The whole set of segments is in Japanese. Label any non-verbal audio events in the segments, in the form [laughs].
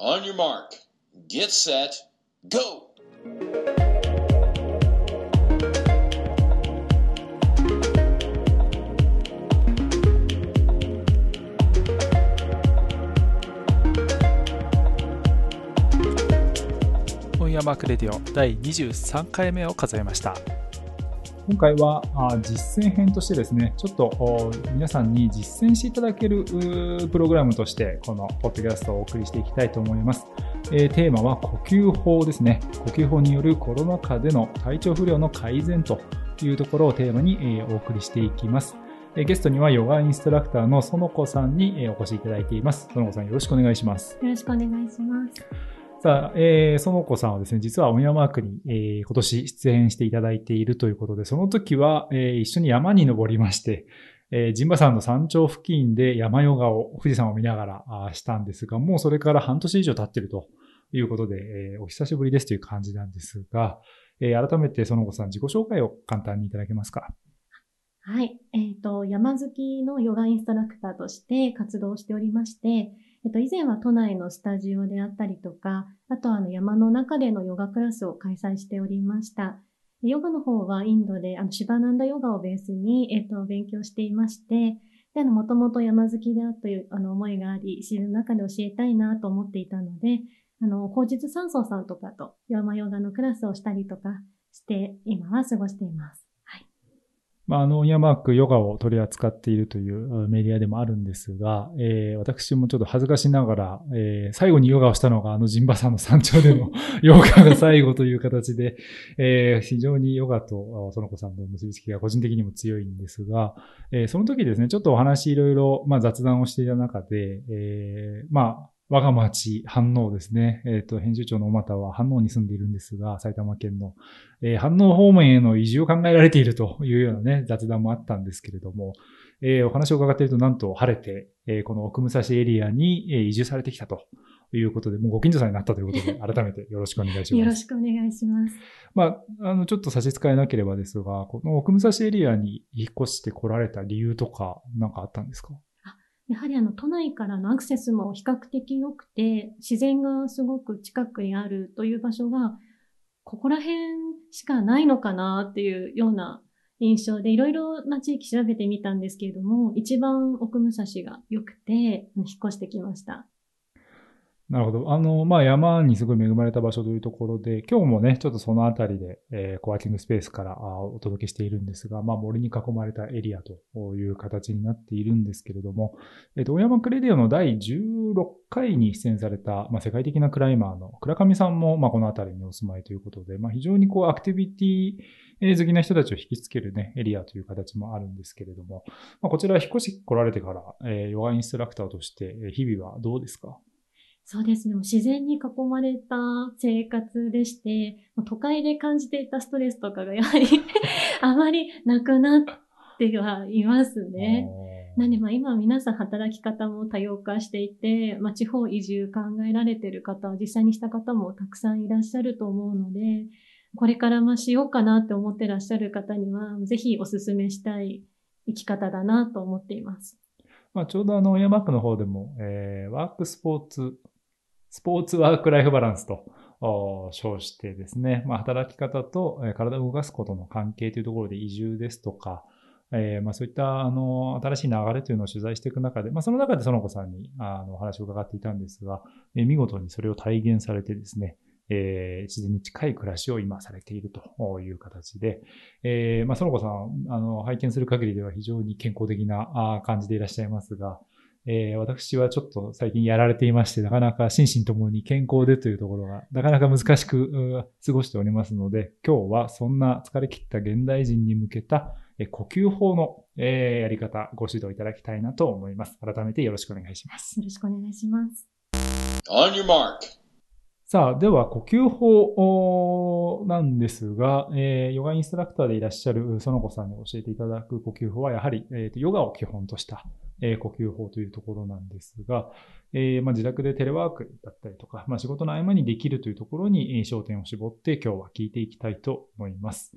On your mark, get set, go! 本屋マークレディオ第23回目を数えました。今回は実践編としてですね、ちょっと皆さんに実践していただけるプログラムとして、このポッドキャストをお送りしていきたいと思います。えテーマは呼吸法ですね。呼吸法によるコロナ禍での体調不良の改善というところをテーマに、えお送りしていきます。ゲストにはヨガインストラクターの園子さんにお越しいただいています。園子さんよろしくお願いします。よろしくお願いします。さあ、えー、園子さんはですね、実はオンヤマークに、えー今年出演していただいているということで、その時は、えー一緒に山に登りまして、えー、陣馬山の山頂付近で山ヨガを、富士山を見ながらあしたんですが、もうそれから半年以上経ってるということで、えーお久しぶりですという感じなんですが、えー改めて園子さん自己紹介を簡単にいただけますか。はい。えっ、と、山好きのヨガインストラクターとして活動しておりまして、えっ、と、以前は都内のスタジオであったりとか、あとはあの山の中でのヨガクラスを開催しておりました。ヨガの方はインドで、あの、シバナンダヨガをベースに、えっ、と、勉強していまして、で、あの、もともと山好きだという、あの、思いがあり、自然の中で教えたいなと思っていたので、あの、口実山荘さんとかと山ヨガのクラスをしたりとかして、今は過ごしています。まあ、あの、オンヤマークヨガを取り扱っているというメディアでもあるんですが、えー私もちょっと恥ずかしながら、えー最後にヨガをしたのがあのジンバさんの山頂での [laughs] ヨガが最後という形で、えー非常にヨガとその子さんの結びつきが個人的にも強いんですが、えーその時ですね、ちょっとお話いろいろ、まあ、雑談をしていた中で、えーまあ、我が町、飯能ですね。えっ、と、編集長の小俣は飯能に住んでいるんですが、埼玉県の。えー飯能方面への移住を考えられているというようなね、雑談もあったんですけれども、えーお話を伺っていると、なんと晴れて、えーこの奥武蔵エリアにえー移住されてきたということで、もうご近所さんになったということで、[laughs] 改めてよろしくお願いします。よろしくお願いします。まあ、あの、ちょっと差し支えなければですが、この奥武蔵エリアに引っ越して来られた理由とか、なんかあったんですか？やはりあの都内からのアクセスも比較的良くて、自然がすごく近くにあるという場所が、ここら辺しかないのかなっていうような印象で、いろいろな地域調べてみたんですけれども、一番奥武蔵が良くて、引っ越してきました。なるほど。あの、まあ、山にすごい恵まれた場所というところで、今日もね、ちょっとそのあたりで、えーコワーキングスペースからあお届けしているんですが、まあ、森に囲まれたエリアという形になっているんですけれども、えっ、と、大山クレディオの第16回に出演された、まあ、世界的なクライマーの倉上さんも、まあ、このあたりにお住まいということで、まあ、非常にこう、アクティビティ好きな人たちを引きつけるね、エリアという形もあるんですけれども、まあ、こちら引っ越し来られてから、えーヨガインストラクターとして、日々はどうですか？そうですね。もう自然に囲まれた生活でして、もう都会で感じていたストレスとかがやはり [laughs] あまりなくなってはいますね。なんでまあ今皆さん働き方も多様化していて、まあ、地方移住考えられている方、実際にした方もたくさんいらっしゃると思うので、これからまあしようかなって思ってらっしゃる方には、ぜひお勧めしたい生き方だなと思っています。まあ、ちょうどあの、ヤマックの方でも、えーワークスポーツ、スポーツワークライフバランスと称してですね、まあ、働き方と体を動かすことの関係というところで移住ですとか、えーまあ、そういったあの新しい流れというのを取材していく中で、まあ、その中で園子さんにあのお話を伺っていたんですが、えー見事にそれを体現されてですね、えー自然に近い暮らしを今されているという形で、えーまあ、園子さん、あの、拝見する限りでは非常に健康的な感じでいらっしゃいますが、えー私はちょっと最近やられていまして、なかなか心身ともに健康でというところが、なかなか難しく過ごしておりますので、今日はそんな疲れ切った現代人に向けたえー呼吸法の、えーやり方、ご指導いただきたいなと思います。改めてよろしくお願いします。よろしくお願いします。On your mark. さあ、では呼吸法なんですが、えーヨガインストラクターでいらっしゃる園子さんに教えていただく呼吸法は、やはり、えーとヨガを基本とした、えー呼吸法というところなんですが、えーまあ、自宅でテレワークだったりとか、まあ、仕事の合間にできるというところにえー焦点を絞って今日は聞いていきたいと思います。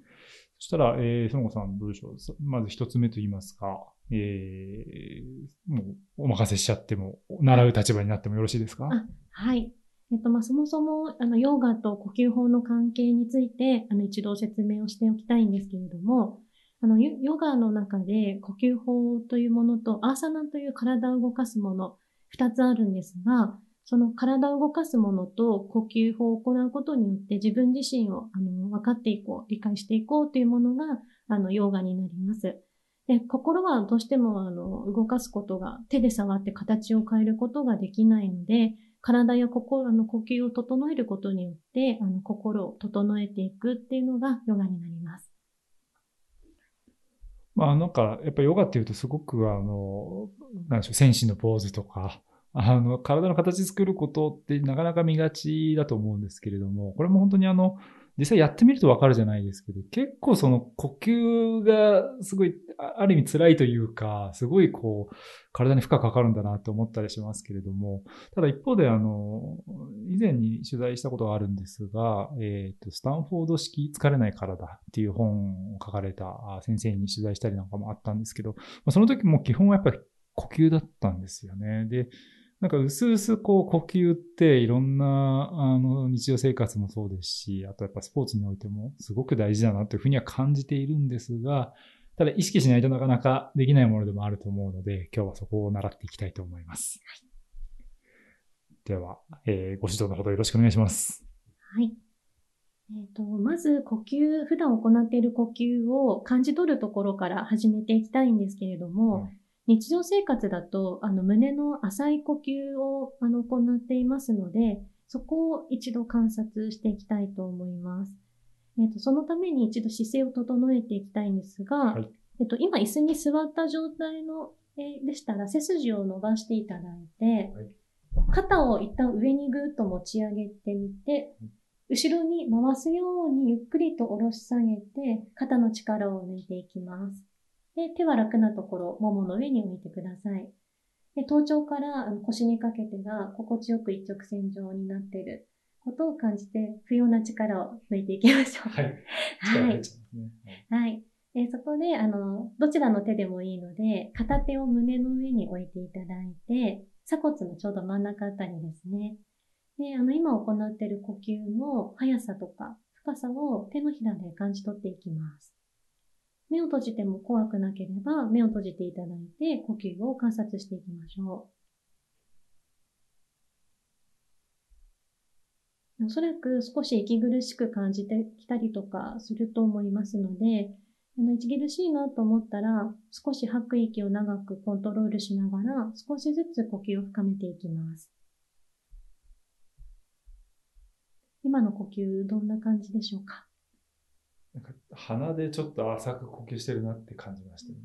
そしたら、えー、園子さんどうでしょう？まず一つ目と言いますか、えーもうお任せしちゃっても、習う立場になってもよろしいですか？はい。えっ、と、まあ、そもそも、あの、ヨーガと呼吸法の関係について、あの、一度説明をしておきたいんですけれども、あの、ヨガの中で呼吸法というものと、アーサナという体を動かすもの、二つあるんですが、その体を動かすものと呼吸法を行うことによって自分自身をあの分かっていこう、理解していこうというものがあのヨガになります。で心はどうしてもあの動かすことが手で触って形を変えることができないので、体や心の呼吸を整えることによってあの心を整えていくっていうのがヨガになります。まあなんかやっぱヨガっていうとすごくあの、なんでしょう、戦士のポーズとか、あの、体の形作ることってなかなか見がちだと思うんですけれども、これも本当にあの、実際やってみるとわかるじゃないですけど、結構その呼吸がすごい、ある意味辛いというか、すごいこう、体に負荷かかるんだなと思ったりしますけれども、ただ一方であの、以前に取材したことがあるんですが、えっ、ー、と、スタンフォード式疲れない体っていう本を書かれた先生に取材したりなんかもあったんですけど、その時も基本はやっぱり呼吸だったんですよね。で、なんか、うすうすこう、呼吸っていろんな、あの、日常生活もそうですし、あとやっぱスポーツにおいてもすごく大事だなというふうには感じているんですが、ただ意識しないとなかなかできないものでもあると思うので、今日はそこを習っていきたいと思います。はい、では、えー、ご指導のほどよろしくお願いします。はい。えっ、ー、と、まず呼吸、普段行っている呼吸を感じ取るところから始めていきたいんですけれども、うん日常生活だと、あの、胸の浅い呼吸を、あの、行っていますので、そこを一度観察していきたいと思います。えっ、ー、と、そのために一度姿勢を整えていきたいんですが、はい、えっ、と、今椅子に座った状態の、えー、でしたら、背筋を伸ばしていただいて、はい、肩を一旦上にぐーっと持ち上げてみて、後ろに回すようにゆっくりと下ろし下げて、肩の力を抜いていきます。で、手は楽なところ、ももの上に置いてください。で、頭頂から腰にかけてが心地よく一直線上になっていることを感じて、不要な力を抜いていきましょう。はい。[laughs] はい。はい。で、そこで、あの、どちらの手でもいいので、片手を胸の上に置いていただいて、鎖骨のちょうど真ん中あたりですね。で、あの、今行っている呼吸の速さとか深さを手のひらで感じ取っていきます。目を閉じても怖くなければ、目を閉じていただいて、呼吸を観察していきましょう。おそらく少し息苦しく感じてきたりとかすると思いますので、あの息苦しいなと思ったら、少し吐く息を長くコントロールしながら、少しずつ呼吸を深めていきます。今の呼吸、どんな感じでしょうか？なんか鼻でちょっと浅く呼吸してるなって感じました、ね、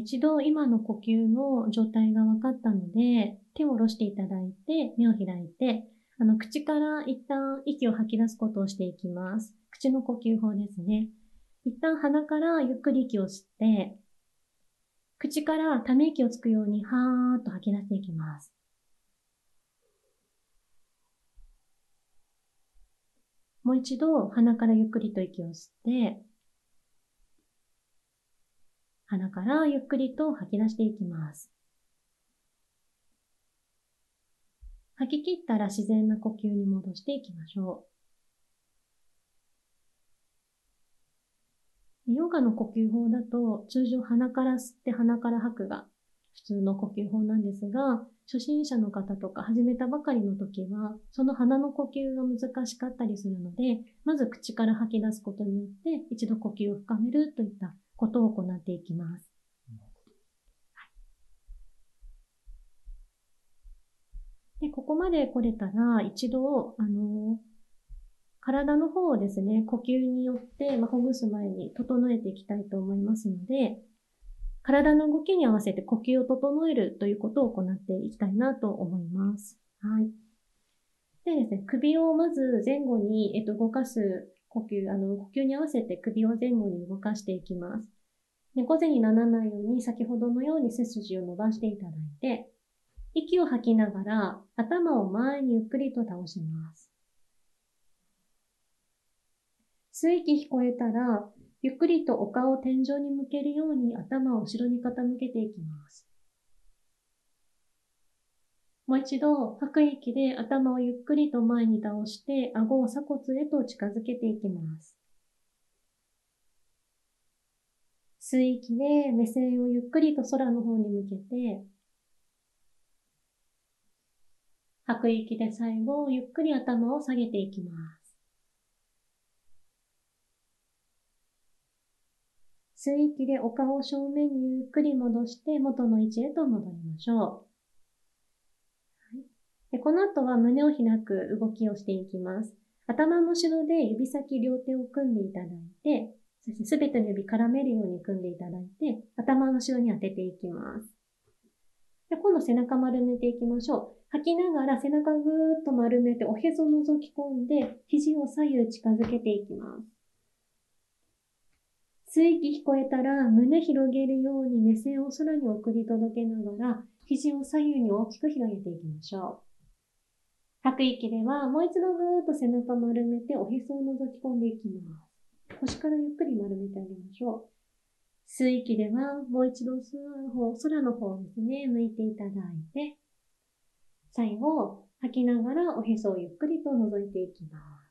一度今の呼吸の状態が分かったので、手を下ろしていただいて、目を開いて、あの、口から一旦息を吐き出すことをしていきます。口の呼吸法ですね。一旦鼻からゆっくり息を吸って、口からため息をつくように、はーっと吐き出していきます。もう一度鼻からゆっくりと息を吸って、鼻からゆっくりと吐き出していきます。吐き切ったら自然な呼吸に戻していきましょう。ヨガの呼吸法だと通常鼻から吸って鼻から吐くが普通の呼吸法なんですが、初心者の方とか始めたばかりの時は、その鼻の呼吸が難しかったりするので、まず口から吐き出すことによって一度呼吸を深めるといったことを行っていきます。で、ここまで来れたら、一度、あの、体の方をですね、呼吸によって、まあ、ほぐす前に整えていきたいと思いますので、体の動きに合わせて呼吸を整えるということを行っていきたいなと思います。はい。でですね、首をまず前後に、えっと、動かす呼吸、あの、呼吸に合わせて首を前後に動かしていきます。で、午前にならないように先ほどのように背筋を伸ばしていただいて、息を吐きながら頭を前にゆっくりと倒します。吸う息聞こえたら、ゆっくりとお顔を天井に向けるように頭を後ろに傾けていきます。もう一度、吐く息で頭をゆっくりと前に倒して、顎を鎖骨へと近づけていきます。吸う息で目線をゆっくりと空の方に向けて、吐く息で最後、ゆっくり頭を下げていきます。吸う息でお顔を正面にゆっくり戻して元の位置へと戻りましょう。でこの後は胸を開く動きをしていきます。頭の後ろで指先両手を組んでいただいて、そしてすべての指絡めるように組んでいただいて、頭の後ろに当てていきます。で今度背中丸めていきましょう。吐きながら背中ぐーっと丸めておへそ覗き込んで、肘を左右近づけていきます。吸息聞こえたら胸広げるように目線を空に送り届けながら、肘を左右に大きく広げていきましょう。吐く息では、もう一度ぐーっと背中丸めて、おへそを覗き込んでいきます。腰からゆっくり丸めてあげましょう。吸う息では、もう一度空の方、空の方ですね、向いていただいて、最後、吐きながらおへそをゆっくりと覗いていきます。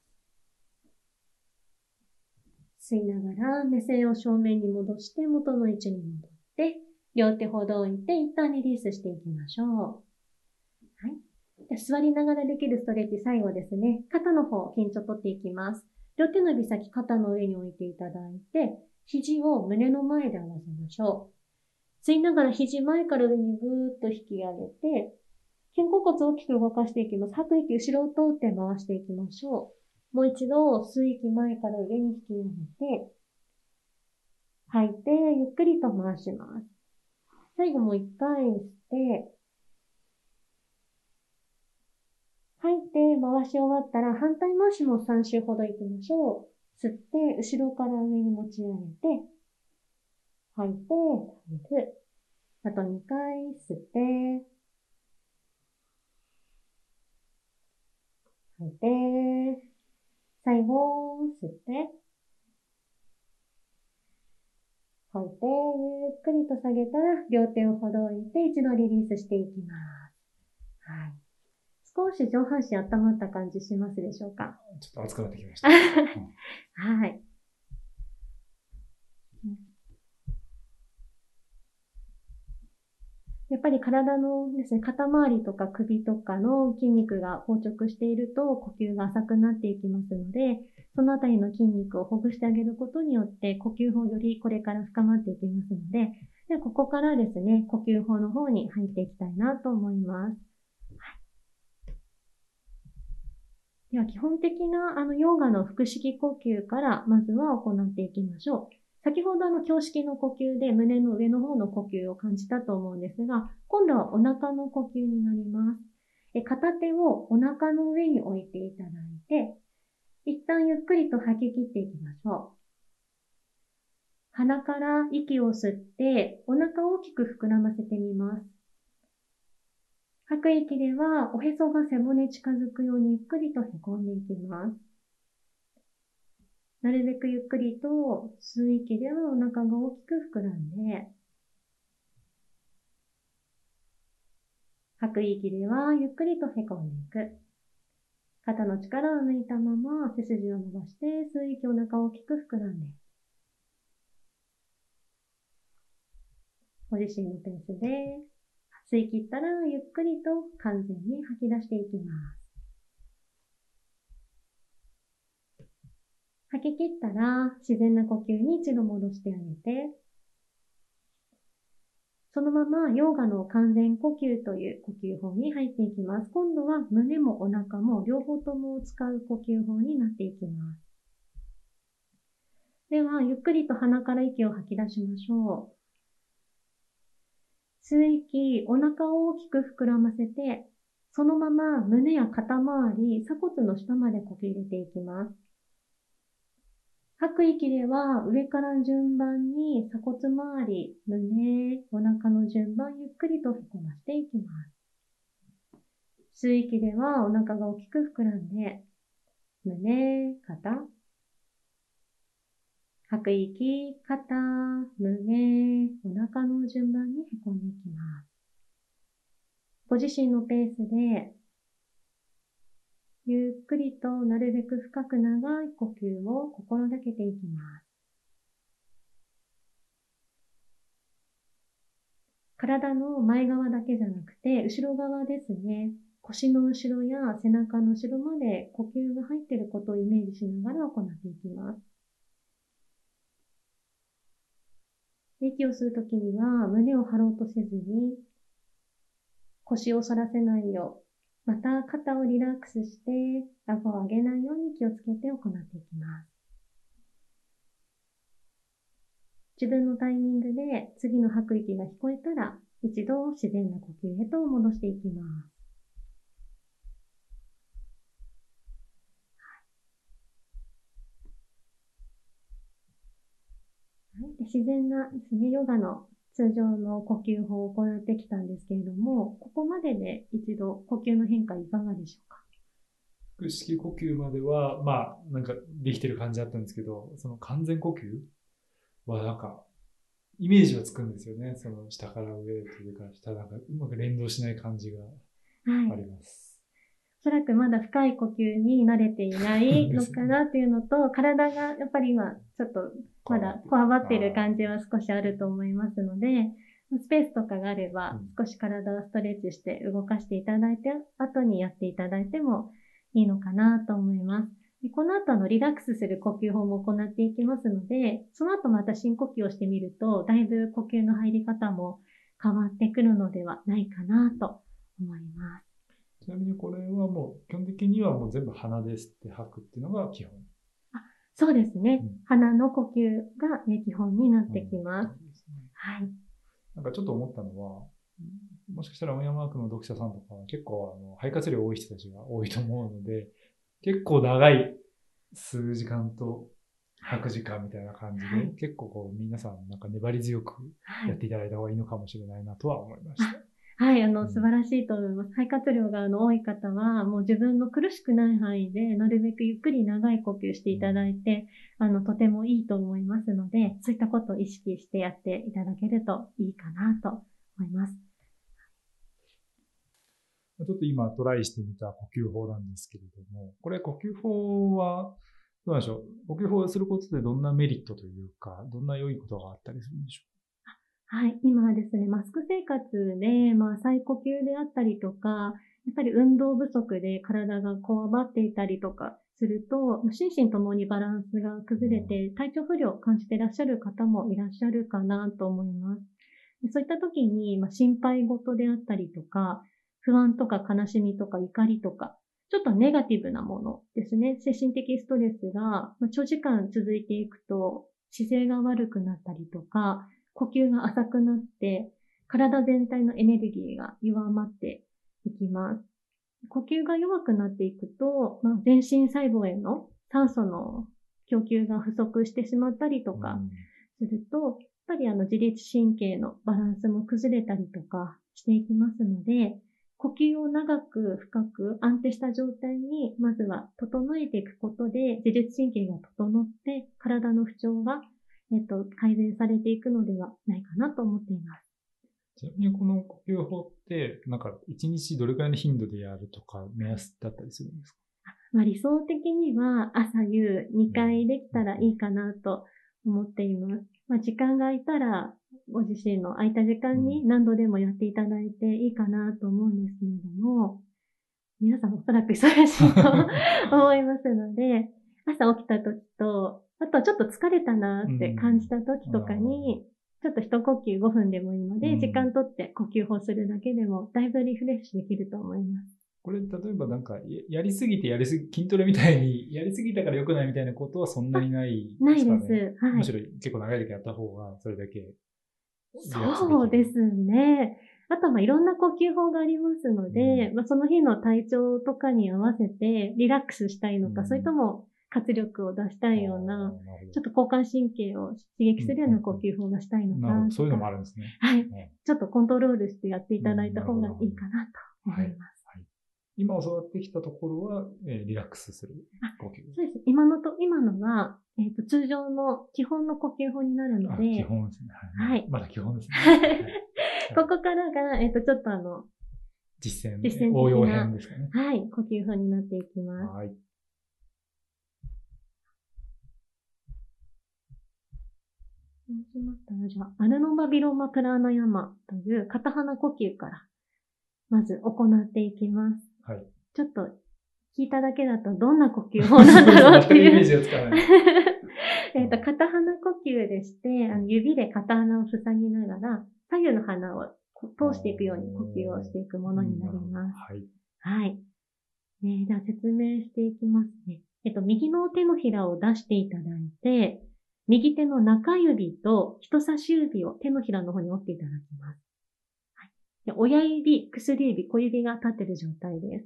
吸いながら目線を正面に戻して元の位置に戻って、両手ほど置いて一旦リリースしていきましょう。はい。座りながらできるストレッチ、最後ですね。肩の方、緊張取っていきます。両手の指先、肩の上に置いていただいて、肘を胸の前で合わせましょう。吸いながら肘前から上にぐーっと引き上げて、肩甲骨を大きく動かしていきます。吐く息、後ろを通って回していきましょう。もう一度、吸う息前から上に引き上げて、吐いて、ゆっくりと回します。最後もう一回吸って、吐いて回し終わったら反対回しも3周ほど行きましょう。吸って、後ろから上に持ち上げて、吐いて、下げる。あと2回吸って、吐いて、最後、吸って、吐いて、ゆっくりと下げたら、両手をほどいて、一度リリースしていきます。はい。少し上半身温まった感じしますでしょうか？ちょっと熱くなってきました。[laughs] うん、はい。やっぱり体のですね、肩周りとか首とかの筋肉が硬直していると呼吸が浅くなっていきますので、そのあたりの筋肉をほぐしてあげることによって呼吸法よりこれから深まっていきますので、でここからですね、呼吸法の方に入っていきたいなと思います。では基本的なあのヨガの腹式呼吸からまずは行っていきましょう。先ほどあの胸式の呼吸で胸の上の方の呼吸を感じたと思うんですが、今度はお腹の呼吸になります。え片手をお腹の上に置いていただいて、一旦ゆっくりと吐き切っていきましょう。鼻から息を吸って、お腹を大きく膨らませてみます。吐く息では、おへそが背骨近づくようにゆっくりとへこんでいきます。なるべくゆっくりと吸う息ではお腹が大きく膨らんで、吐く息ではゆっくりとへこんでいく。肩の力を抜いたまま背筋を伸ばして吸う息お腹を大きく膨らんで。ご自身のペースで吸い切ったらゆっくりと完全に吐き出していきます。吐き切ったら自然な呼吸に一度戻してあげて、そのままヨガの完全呼吸という呼吸法に入っていきます。今度は胸もお腹も両方とも使う呼吸法になっていきます。では、ゆっくりと鼻から息を吐き出しましょう。吸う息、お腹を大きく膨らませて、そのまま胸や肩周り、鎖骨の下まで呼吸入れていきます。吐く息では上から順番に鎖骨周り、胸、お腹の順番ゆっくりとへこましていきます。吸う息ではお腹が大きく膨らんで、胸、肩、吐く息、肩、胸、お腹の順番にへこんでいきます。ご自身のペースで、ゆっくりとなるべく深く長い呼吸を心がけていきます。体の前側だけじゃなくて、後ろ側ですね。腰の後ろや背中の後ろまで呼吸が入っていることをイメージしながら行っていきます。息を吸うときには胸を張ろうとせずに、腰を反らせないよう、また肩をリラックスして、顎を上げないように気をつけて行っていきます。自分のタイミングで次の吐く息が聞こえたら、一度自然な呼吸へと戻していきます。自然なですね、ヨガの通常の呼吸法を行ってきたんですけれども、ここまでで一度呼吸の変化いかがでしょうか？腹式呼吸までは、まあ、なんかできてる感じだったんですけど、その完全呼吸はなんか、イメージはつくんですよね。その下から上というか、下なんかうまく連動しない感じがあります。はい、おそらくまだ深い呼吸に慣れていないのかなっていうのと、体がやっぱり今ちょっとまだこわばっている感じは少しあると思いますので、スペースとかがあれば、少し体をストレッチして動かしていただいて、後にやっていただいてもいいのかなと思います。この後のリラックスする呼吸法も行っていきますので、その後また深呼吸をしてみると、だいぶ呼吸の入り方も変わってくるのではないかなと思います。ちなみにこれはもう基本的にはもう全部鼻で吸って吐くっていうのが基本そうですね。うん、鼻の呼吸が、ね、基本になってきます。うん、すね、はい。なんかちょっと思ったのは、もしかしたら青山区の読者さんとか結構あの肺活量多い人たちが多いと思うので、結構長い数時間と吐く時間みたいな感じで、はい、結構こう皆さんなんか粘り強くやっていただいた方がいいのかもしれないなとは思いました。はいはい、あの、素晴らしいと思います。肺活量があの多い方は、もう自分の苦しくない範囲で、なるべくゆっくり長い呼吸していただいて、あの、とてもいいと思いますので、そういったことを意識してやっていただけるといいかなと思います。ちょっと今トライしてみた呼吸法なんですけれども、これ呼吸法は、どうなんでしょう？呼吸法をすることでどんなメリットというか、どんな良いことがあったりするんでしょう？はい、今はですね、マスク生活で、まあ、再呼吸であったりとか、やっぱり運動不足で体がこわばっていたりとかすると、心身ともにバランスが崩れて体調不良を感じていらっしゃる方もいらっしゃるかなと思います。そういった時に、まあ、心配事であったりとか、不安とか悲しみとか怒りとか、ちょっとネガティブなものですね。精神的ストレスが長時間続いていくと姿勢が悪くなったりとか、呼吸が浅くなって、体全体のエネルギーが弱まっていきます。呼吸が弱くなっていくと、まあ、全身細胞への酸素の供給が不足してしまったりとかすると、やっぱりあの自律神経のバランスも崩れたりとかしていきますので、呼吸を長く深く安定した状態にまずは整えていくことで自律神経が整って体の不調がえっと、改善されていくのではないかなと思っています。ちなみにこの呼吸法って、なんか1日どれくらいの頻度でやるとか目安だったりするんですか？まあ、理想的には朝夕2回できたらいいかなと思っています。まあ、時間が空いたらご自身の空いた時間に何度でもやっていただいていいかなと思うんですけれども、皆さんおそらく忙しいと思いますので、朝起きた時とあとはちょっと疲れたなって感じた時とかに、ちょっと一呼吸5分でもいいので、時間とって呼吸法するだけでも、だいぶリフレッシュできると思います。これ、例えばなんか、やりすぎてやりすぎ、筋トレみたいに、[laughs] やりすぎたから良くないみたいなことはそんなにないですか、ね、ないです。はい。むしろ結構長い時やった方が、それだけ。そうですね。あとは、まあ、いろんな呼吸法がありますので、うん、まあ、その日の体調とかに合わせてリラックスしたいのか、うん、それとも活力を出したいような、ちょっと交感神経を刺激するような呼吸法がしたいのか、うん、そういうのもあるんですね。はい。ちょっとコントロールしてやっていただいた方がいいかなと思います。はい今教わってきたところは、えー、リラックスする呼吸そうです。今のと、今のは、えっ、ー、と、通常の基本の呼吸法になるので。基本ですね。はい。はい、まだ基本ですね。[laughs] ここからが、えっ、ー、と、ちょっとあの、実践、実践応用編ですかね。はい、呼吸法になっていきます。はい。そうしましたら、じゃあ、アルノバビローマプラーナヤマという片鼻呼吸から、まず行っていきます。はい。ちょっと、聞いただけだとどんな呼吸法なんだろうって全くイメーいう。ジがつかない。[laughs] えっと、片鼻呼吸でして、あの指で片鼻を塞ぎながら、左右の鼻を通していくように呼吸をしていくものになります。はい。はい。えー、では説明していきますね。えっと、右の手のひらを出していただいて、右手の中指と人差し指を手のひらの方に折っていただきます。はい、で親指、薬指、小指が立っている状態です。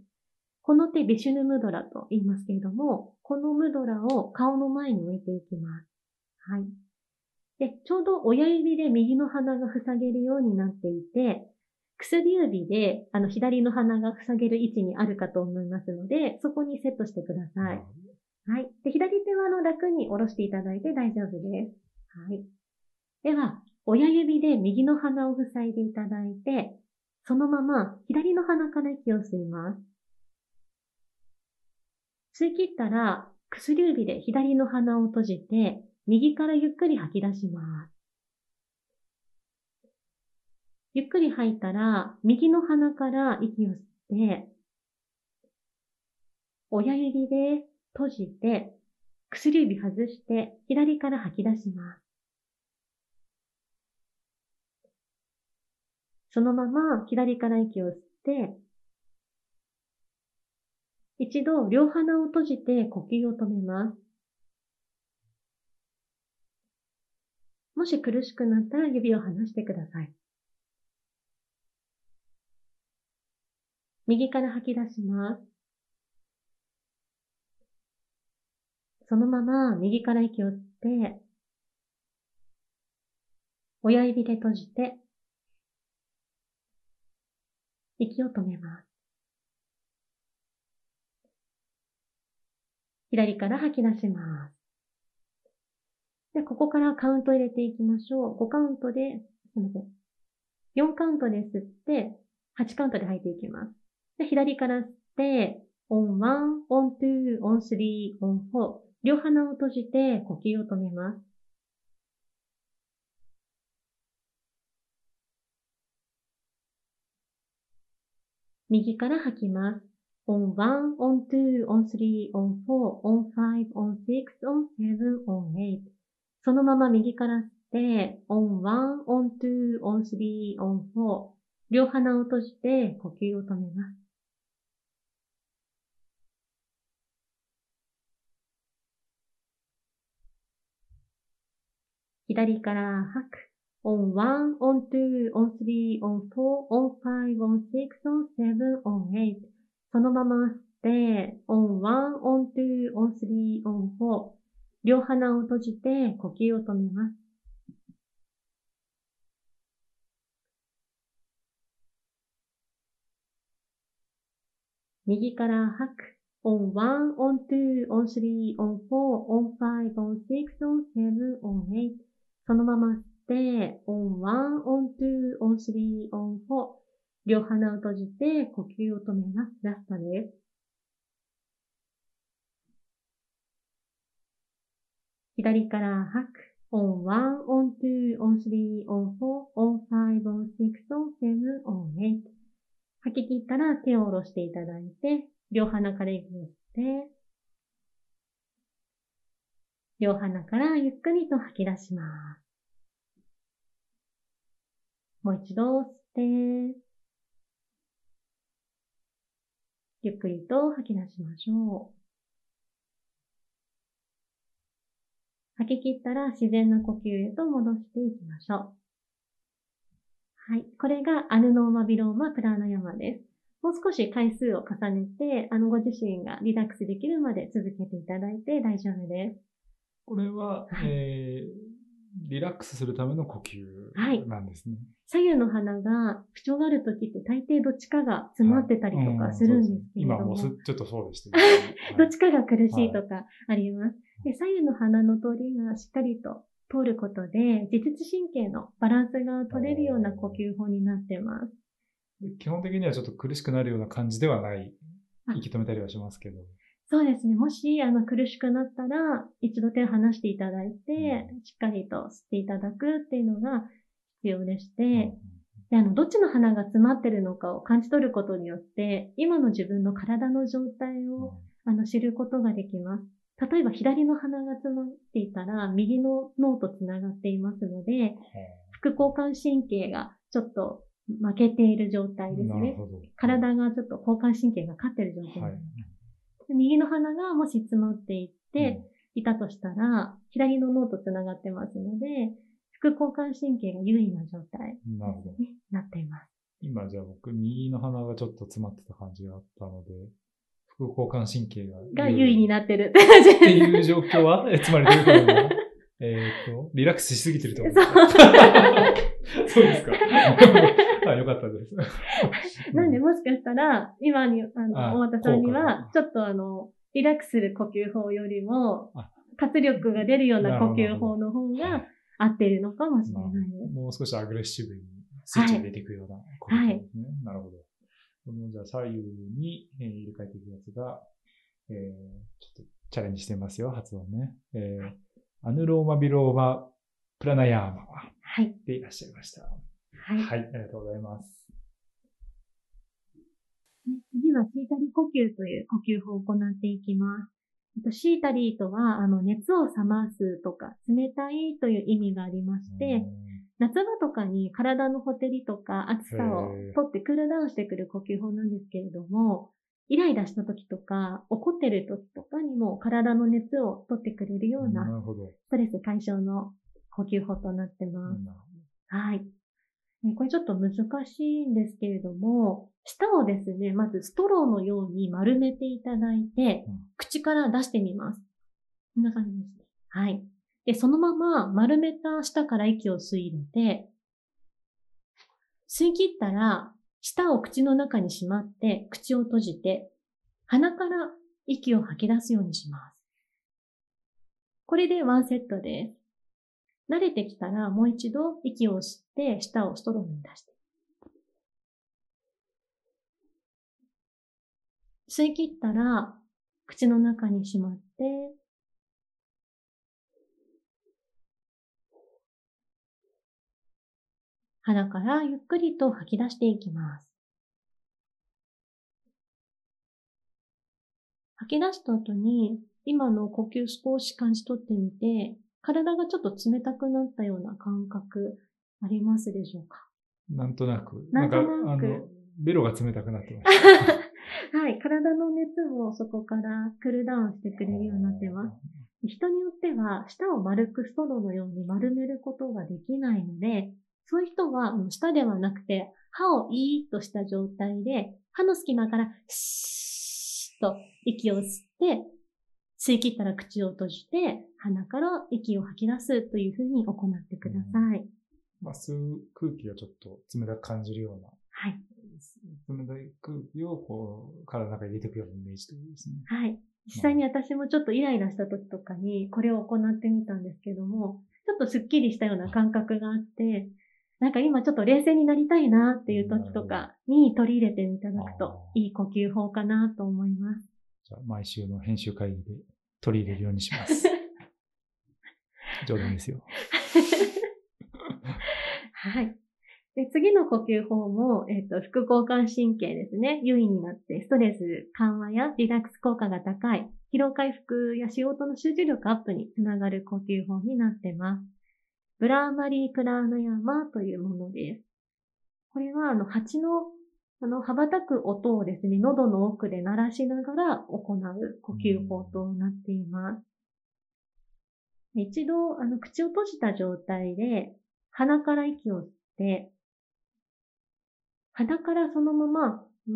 この手、ビシュヌムドラと言いますけれども、このムドラを顔の前に置いていきます。はい。で、ちょうど親指で右の鼻が塞げるようになっていて、薬指で、あの、左の鼻が塞げる位置にあるかと思いますので、そこにセットしてください。はい。で、左手はあの楽に下ろしていただいて大丈夫です。はい。では、親指で右の鼻を塞いでいただいて、そのまま左の鼻から息を吸います。吸い切ったら、薬指で左の鼻を閉じて、右からゆっくり吐き出します。ゆっくり吐いたら、右の鼻から息を吸って、親指で閉じて、薬指外して、左から吐き出します。そのまま左から息を吸って、一度両鼻を閉じて呼吸を止めます。もし苦しくなったら指を離してください。右から吐き出します。そのまま右から息を吸って、親指で閉じて、息を止めます。左から吐き出します。で、ここからカウント入れていきましょう。5カウントで、すいません。4カウントで吸って、8カウントで吐いていきます。で、左から吸って、オン1、オン2、オン3、オン4。両鼻を閉じて呼吸を止めます。右から吐きます。on 1, on 2, on 3, on 4, on 5, on 6, on 7, on 8. そのまま右から吸って、on 1, on 2, on 3, on 4。両鼻を閉じて呼吸を止めます。左から吐く。on 1, on 2, on 3, on 4, on 5, on 6, on 7, on 8. そのまま吸って、on 1, on 2, on 3, on 4. 両鼻を閉じて呼吸を止めます。右から吐く。on 1, on 2, on 3, on 4, on 5, on 6, on 7, on 8. そのまま吸って、on 1, on 2, on 3, on 4. 両鼻を閉じて呼吸を止めます。ラストです。左から吐く。on 1, on 2, on 3, on 4, on 5, on 6, on 7, on 8. 吐き切ったら手を下ろしていただいて、両鼻から息を吸って、両鼻からゆっくりと吐き出します。もう一度吸って、ゆっくりと吐き出しましょう。吐き切ったら自然な呼吸へと戻していきましょう。はい。これがアルノーマビローマプラーナヤマです。もう少し回数を重ねて、あの、ご自身がリラックスできるまで続けていただいて大丈夫です。これは、はいえーリラックスするための呼はい吸なんですね。左右の鼻が不調がある時って大抵どっちかが詰まってたりとかするんですけれども、今もうすちょっとそうでしたけど、[laughs] どっちかが苦しいとかあります。で左右の鼻の通りがしっかりと通ることで、自律神経のバランスが取れるような呼吸法になってます。基本的にはちょっと苦しくなるような感じではない。あ息止めたりはしますけど。そうですね。もし、あの、苦しくなったら、一度手を離していただいて、しっかりと吸っていただくっていうのが必要でして、で、あの、どっちの鼻が詰まってるのかを感じ取ることによって、今の自分の体の状態を、あの、知ることができます。例えば、左の鼻が詰まっていたら、右の脳とつながっていますので、副交感神経がちょっと負けている状態ですね。体がちょっと交感神経が勝ってる状態。はい右の鼻がもし詰まっていって、いたとしたら、左の脳とつながってますので、副交感神経が優位な状態。になっています。今じゃあ僕、右の鼻がちょっと詰まってた感じがあったので、副交感神経がが優位になっってる。って感じっていう状況は、えつまりどういうこと [laughs] えっと、リラックスしすぎてるとですか？そうですか。[laughs] あ、よかったです。[laughs] なんで、もしかしたら、今に、ああの、大俣さんにはが、ちょっとあの、リラックスする呼吸法よりもあ、活力が出るような呼吸法の方が合ってるのかもしれまあないです。もう少しアグレッシブにスイッチが出ていくようなことですね。なるほど。このじゃあ左右に、えー入れ替えていくやつが、えーちょっとチャレンジしてみますよ、発音ね。えーアヌローマビローマプラナヤーマはい。でいらっしゃいました。はい。はい、ありがとうございます。次はシータリー呼吸という呼吸法を行っていきます。えっとシータリーとは、あの、熱を冷ますとか、冷たいという意味がありまして、夏場とかに体のほてりとか暑さを取ってクールダウンしてくる呼吸法なんですけれども、イライラした時とか、怒ってる時とかにも体の熱を取ってくれるような。ストレス解消の呼吸法となってます。はい。ねこれちょっと難しいんですけれども、舌をですね、まずストローのように丸めていただいて、うん口から出してみます。こんな感じですね。はい。で、そのまま丸めた舌から息を吸い入れて、吸い切ったら、舌を口の中にしまって、口を閉じて、鼻から息を吐き出すようにします。これでワンセットです。慣れてきたらもう一度息を吸って舌をストローに出して。吸い切ったら口の中にしまって、鼻からゆっくりと吐き出していきます。吐き出した後に今の呼吸少し感じ取ってみて、体がちょっと冷たくなったような感覚ありますでしょうか？なんとなく。なんとなくんか、あの、ベロが冷たくなってました。[laughs] はい。体の熱もそこからクールダウンしてくれるようになってます。人によっては、舌を丸くストローのように丸めることができないので、そういう人は、舌ではなくて、歯をイーッとした状態で、歯の隙間から、シーッと息を吸って、吸い切ったら口を閉じて、鼻から息を吐き出すというふうに行ってください。まあ、吸う空気がちょっと冷たく感じるような、はい。冷たい空気をこう、体の中に入れていくようなイメージということですね。はい。実際に私もちょっとイライラした時とかにこれを行ってみたんですけども、ちょっとスッキリしたような感覚があって、なんか今ちょっと冷静になりたいなっていう時とかに取り入れていただくといい呼吸法かなと思います。じゃあ、毎週の編集会議で取り入れるようにします。[laughs] 冗談ですよ。[laughs] はい。で、次の呼吸法も、えっ、と、副交感神経ですね。優位になって、ストレス緩和やリラックス効果が高い、疲労回復や仕事の集中力アップにつながる呼吸法になってます。ブラーマリープラーナヤマというものです。これは、あの、蜂の、あの、羽ばたく音をですね、喉の奥で鳴らしながら行う呼吸法となっています。一度、あの、口を閉じた状態で、鼻から息を吸って、鼻からそのまま、うーん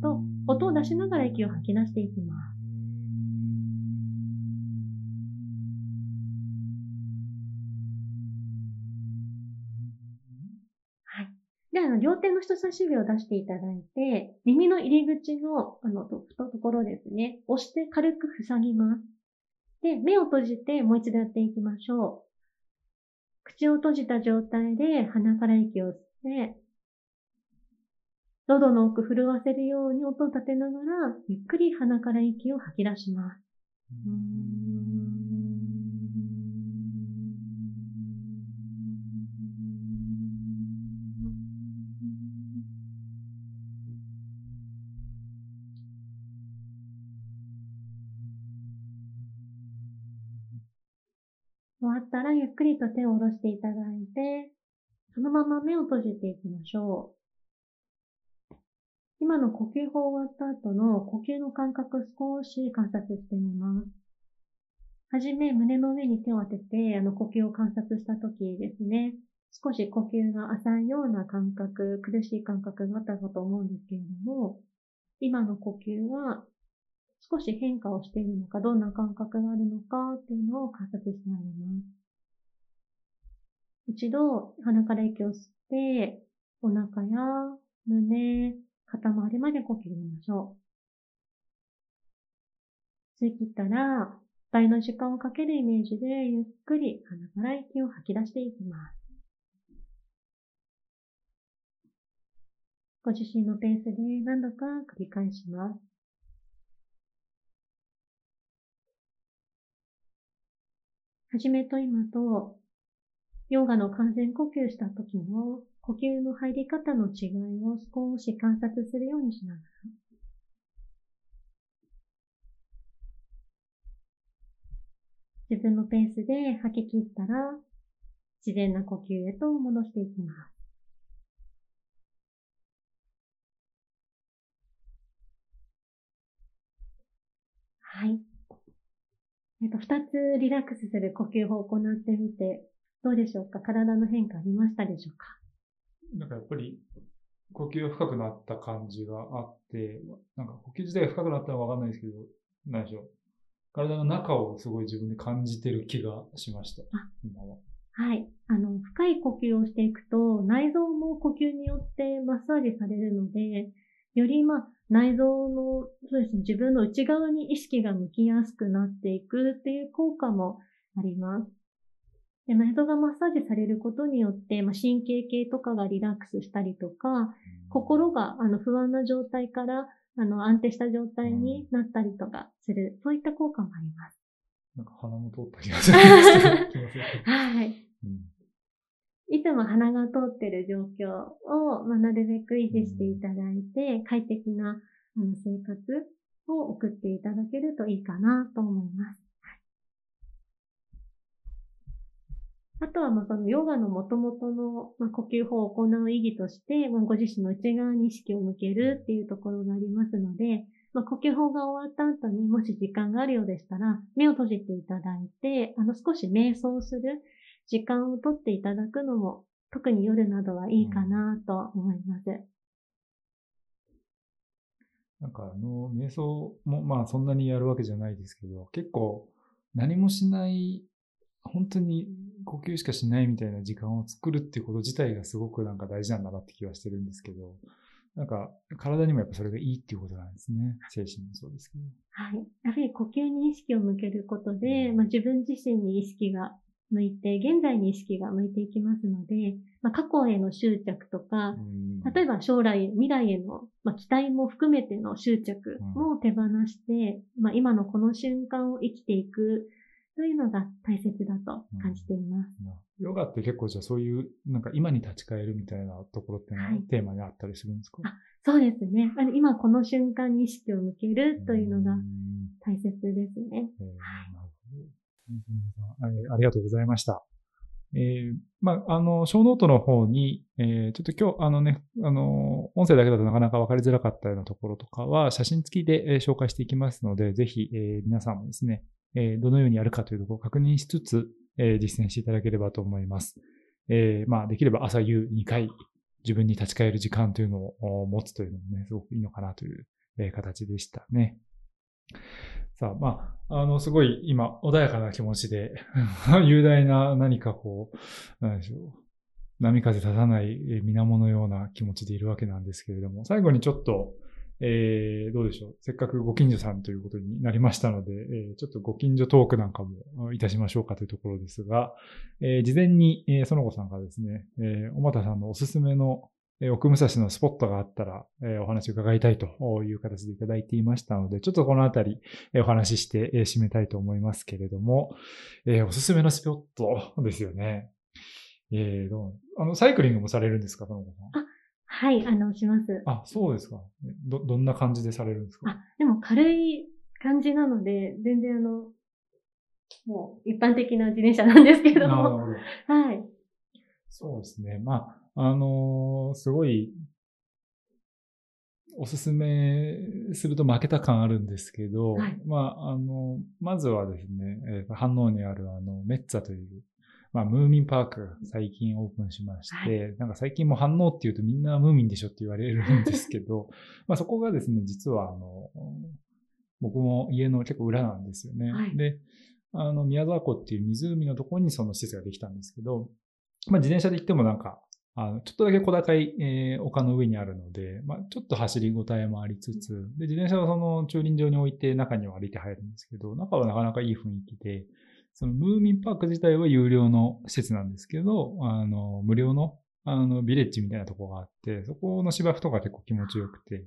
と、音を出しながら息を吐き出していきます。はい。で、あの、両手の人差し指を出していただいて、耳の入り口の、あの、と、ところですね、押して軽く塞ぎます。で、目を閉じてもう一度やっていきましょう。口を閉じた状態で鼻から息を吸って、喉の奥震わせるように音を立てながら、ゆっくり鼻から息を吐き出します。ゆっくりと手を下ろしていただいて、そのまま目を閉じていきましょう。今の呼吸法終わった後の呼吸の感覚少し観察してみます。はじめ胸の上に手を当てて、あの呼吸を観察した時ですね、少し呼吸が浅いような感覚、苦しい感覚があったかと思うんですけれども、今の呼吸は少し変化をしているのか、どんな感覚があるのかっていうのを観察してあげます。一度鼻から息を吸って、お腹や胸、肩周りまで呼吸入れましょう。吸い切ったら、倍の時間をかけるイメージでゆっくり鼻から息を吐き出していきます。ご自身のペースで何度か繰り返します。はじめと今と、ヨガの完全呼吸した時の呼吸の入り方の違いを少し観察するようにしながら、自分のペースで吐き切ったら、自然な呼吸へと戻していきます。はい。えっと、二つリラックスする呼吸法を行ってみて、どうでしょうか？体の変化ありましたでしょうか？なんかやっぱり、呼吸が深くなった感じがあって、なんか呼吸自体が深くなったのはわかんないですけど、何でしょう？体の中をすごい自分で感じてる気がしました。今は。はい。あの、深い呼吸をしていくと、内臓も呼吸によってマッサージされるので、よりまあ、内臓の、そうですね、自分の内側に意識が向きやすくなっていくっていう効果もあります。で内臓がマッサージされることによって、まあ、神経系とかがリラックスしたりとか、心があの不安な状態からあの安定した状態になったりとかする、そういった効果もあります。なんか鼻も通った気がするんです [laughs] はい。うんいつも鼻が通ってる状況を、まあ、なるべく維持していただいて、快適なあの生活を送っていただけるといいかなと思います。あとは、まあ、そのヨガの元々の、まあ、呼吸法を行う意義として、ご自身の内側に意識を向けるっていうところがありますので、まあ、呼吸法が終わった後にもし時間があるようでしたら、目を閉じていただいて、あの、少し瞑想する時間をとっていただくのも、特に夜などはいいかなと思います。なんかあの、瞑想もまあそんなにやるわけじゃないですけど、結構何もしない、本当に呼吸しかしないみたいな時間を作るっていうこと自体がすごくなんか大事なんだなって気はしてるんですけど、なんか体にもやっぱそれがいいっていうことなんですね。精神もそうですけど。はい。やはり呼吸に意識を向けることで、まあ、自分自身に意識が向いて、現在に意識が向いていきますので、まあ、過去への執着とか、例えば将来、未来への、まあ、期待も含めての執着も手放して、まあ、今のこの瞬間を生きていくというのが大切だと感じています。ヨガって結構じゃあそういう、なんか今に立ち返るみたいなところっていうのははいテーマにあったりするんですか、あそうですね。あの今この瞬間に意識を向けるというのがん大切ですね。えーなるほどありがとうございました。えーまあ、あの、小ノートの方に、えーちょっと今日、あのね、あの、音声だけだとなかなか分かりづらかったようなところとかは、写真付きで、えー紹介していきますので、ぜひ、えー皆さんもですね、えどのようにやるかというところを確認しつつ、え実践していただければと思います。えまあ、できれば朝夕2回、自分に立ち返る時間というのを持つというのもね、すごくいいのかなという、え形でしたね。さあ、まあ、あの、すごい今、穏やかな気持ちで、[laughs] 雄大な何かこう、なんでしょう。波風立たないえ水面のような気持ちでいるわけなんですけれども、最後にちょっと、えー、どうでしょう。せっかくご近所さんということになりましたので、えー、ちょっとご近所トークなんかもいたしましょうかというところですが、えー、事前に、えー、園子さんがですね、えー、小俣さんのおすすめのえ奥武蔵のスポットがあったら、えお話を伺いたいという形でいただいていましたので、ちょっとこのあたり、えお話しして、え締めたいと思いますけれども、えおすすめのスポットですよね。えー、どう？あの、サイクリングもされるんですか、その子さん？あ、はい、あの、します。あ、そうですか。ど、どんな感じでされるんですか？あ、でも軽い感じなので、全然あの、もう一般的な自転車なんですけども。なるほど。[laughs] はい。そうですね。まあ、あのー、すごい、おすすめすると負けた感あるんですけど、はい、まあ、あの、まずはですね、えー、反応にあるあの、メッツァという、まあ、ムーミンパークが最近オープンしまして、はい、なんか最近も反応っていうとみんなムーミンでしょって言われるんですけど、[laughs] まあそこがですね、実はあの、僕も家の結構裏なんですよね。はい、で、あの、宮沢湖っていう湖のところにその施設ができたんですけど、まあ自転車で行ってもなんか、あのちょっとだけ小高い、えー、丘の上にあるので、まあ、ちょっと走りごたえもありつつ、で、自転車はその駐輪場に置いて中には歩いて入るんですけど、中はなかなかいい雰囲気で、そのムーミンパーク自体は有料の施設なんですけど、あの、無料の、あの、ビレッジみたいなとこがあって、そこの芝生とか結構気持ちよくて、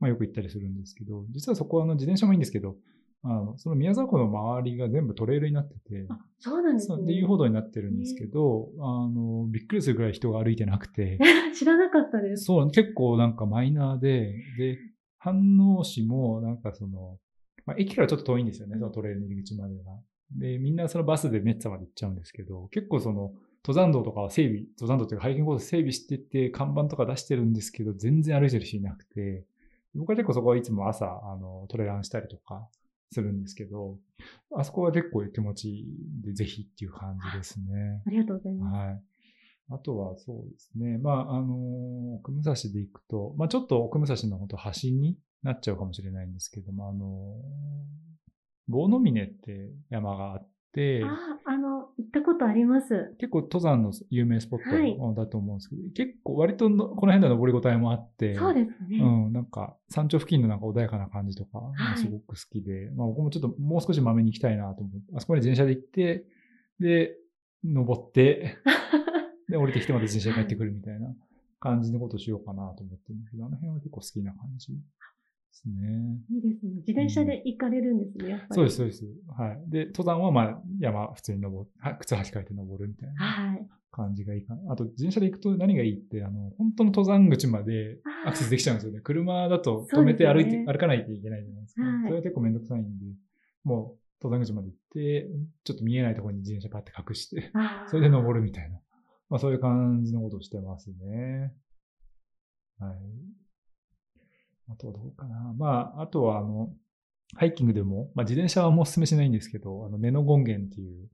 まあよく行ったりするんですけど、実はそこはあの自転車もいいんですけど、あの、その宮沢湖の周りが全部トレイルになってて、あ、そうなんですね。で、遊歩道になってるんですけど、あの、びっくりするぐらい人が歩いてなくて。知らなかったです。そう、結構なんかマイナーで、で、飯能市もなんかその、まあ、駅からちょっと遠いんですよね、そのトレイルの入り口までは。で、みんなそのバスでメッツァまで行っちゃうんですけど、結構その、登山道とかは整備、登山道というかハイキングコース整備してて、看板とか出してるんですけど、全然歩いてる人いなくて、僕は結構そこはいつも朝、あの、トレランしたりとか、するんですけど、あそこは結構気持ちいいで、ぜひっていう感じですね。ありがとうございます。はい。あとはそうですね。まあ、あの、奥武蔵で行くと、まあちょっと奥武蔵の本当端になっちゃうかもしれないんですけども、あの、棒の峰って山があっ、あ、あの、行ったことあります。結構登山の有名スポットだと思うんですけど、はい、結構割とこの辺では登りごたえもあって、そうですね。うん、なんか山頂付近のなんか穏やかな感じとか、すごく好きで、まあ僕もちょっともう少しまめに行きたいなと思って、あそこに自転車で行って、で、登って、[laughs] で、降りてきてまた自転車で帰ってくるみたいな感じのことをしようかなと思ってるんですけど、あの辺は結構好きな感じですね。いいですね。自転車で行かれるんですね、うん、やっぱり。そうです、そうです。はい。で、登山はまあ山普通に登る、靴履き替えて登るみたいな感じがいいかな。はい、あと、自転車で行くと何がいいって、あの、本当の登山口までアクセスできちゃうんですよね。車だと止めて歩いて、ね、歩かないといけないじゃないですか。はい、それは結構めんどくさいんで、もう登山口まで行って、ちょっと見えないところに自転車パッて隠して、それで登るみたいな。まあそういう感じのことをしてますね。はい。あとはどうかな。まあ、あとは、あの、ハイキングでも、まあ、自転車はもうお勧めしないんですけど、あの、根の権現っていう、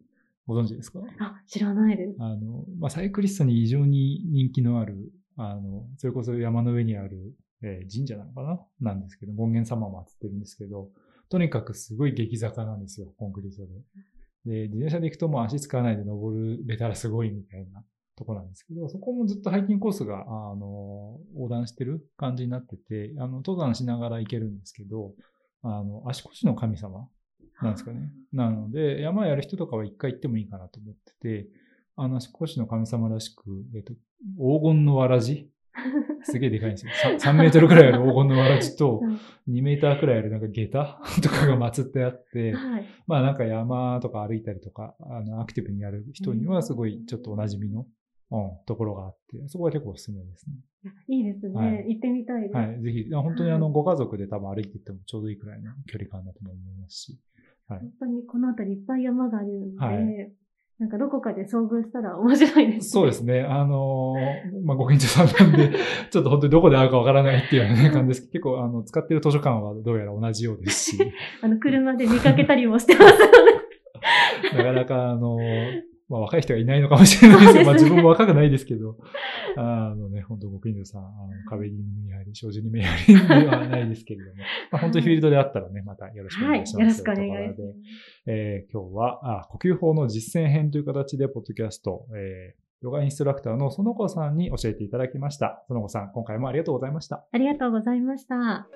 ご存知ですか？あ、知らないです。あの、まあ、サイクリストに異常に人気のある、あの、それこそ山の上にある、えー、神社なのかな？なんですけど、権現様も祀ってるんですけど、とにかくすごい激坂なんですよ、コンクリートで。で、自転車で行くともう足使わないで登れたらすごいみたいなとこなんですけど、そこもずっとハイキングコースが、あの、横断してる感じになってて、あの、登山しながら行けるんですけど、あの、足腰の神様なんですかね。なので、山やる人とかは一回行ってもいいかなと思ってて、あの、足腰の神様らしく、えっと、黄金のわらじ [laughs] すげえでかいんですよ。3, 3メートルくらいある黄金のわらじと、[laughs] 2メーターくらいあるなんか下駄 [laughs] とかが祀ってあって、はい、まあなんか山とか歩いたりとか、あの、アクティブにやる人にはすごいちょっとお馴染みのうん、ところがあって、そこは結構おすすめですね。いいですね。はい、行ってみたいです。はい、ぜひ、本当にあの、ご家族で多分歩いていってもちょうどいいくらいの距離感だと思いますし。はい、本当にこの辺りいっぱい山があるので、はい、なんかどこかで遭遇したら面白いですね。そうですね。あのー、まあ、ご近所さんなんで、[laughs] ちょっと本当にどこで会うかわからないっていう、ね、感じですけど、結構あの、使ってる図書館はどうやら同じようですし。[laughs] あの、車で見かけたりもしてます [laughs] なかなかあのー、まあ若い人がいないのかもしれないですけど、まあ自分も若くないですけど、あのね、本当ご近所さん、あの壁に目やり、障子に目やりではないですけれども、[laughs] まあ本当にフィールドであったらね、またよろしくお願いします。はい、よろしくお願いします。えー、今日はあ、呼吸法の実践編という形で、ポッドキャスト、えーヨガインストラクターの園子さんに教えていただきました。園子さん、今回もありがとうございました。ありがとうございました。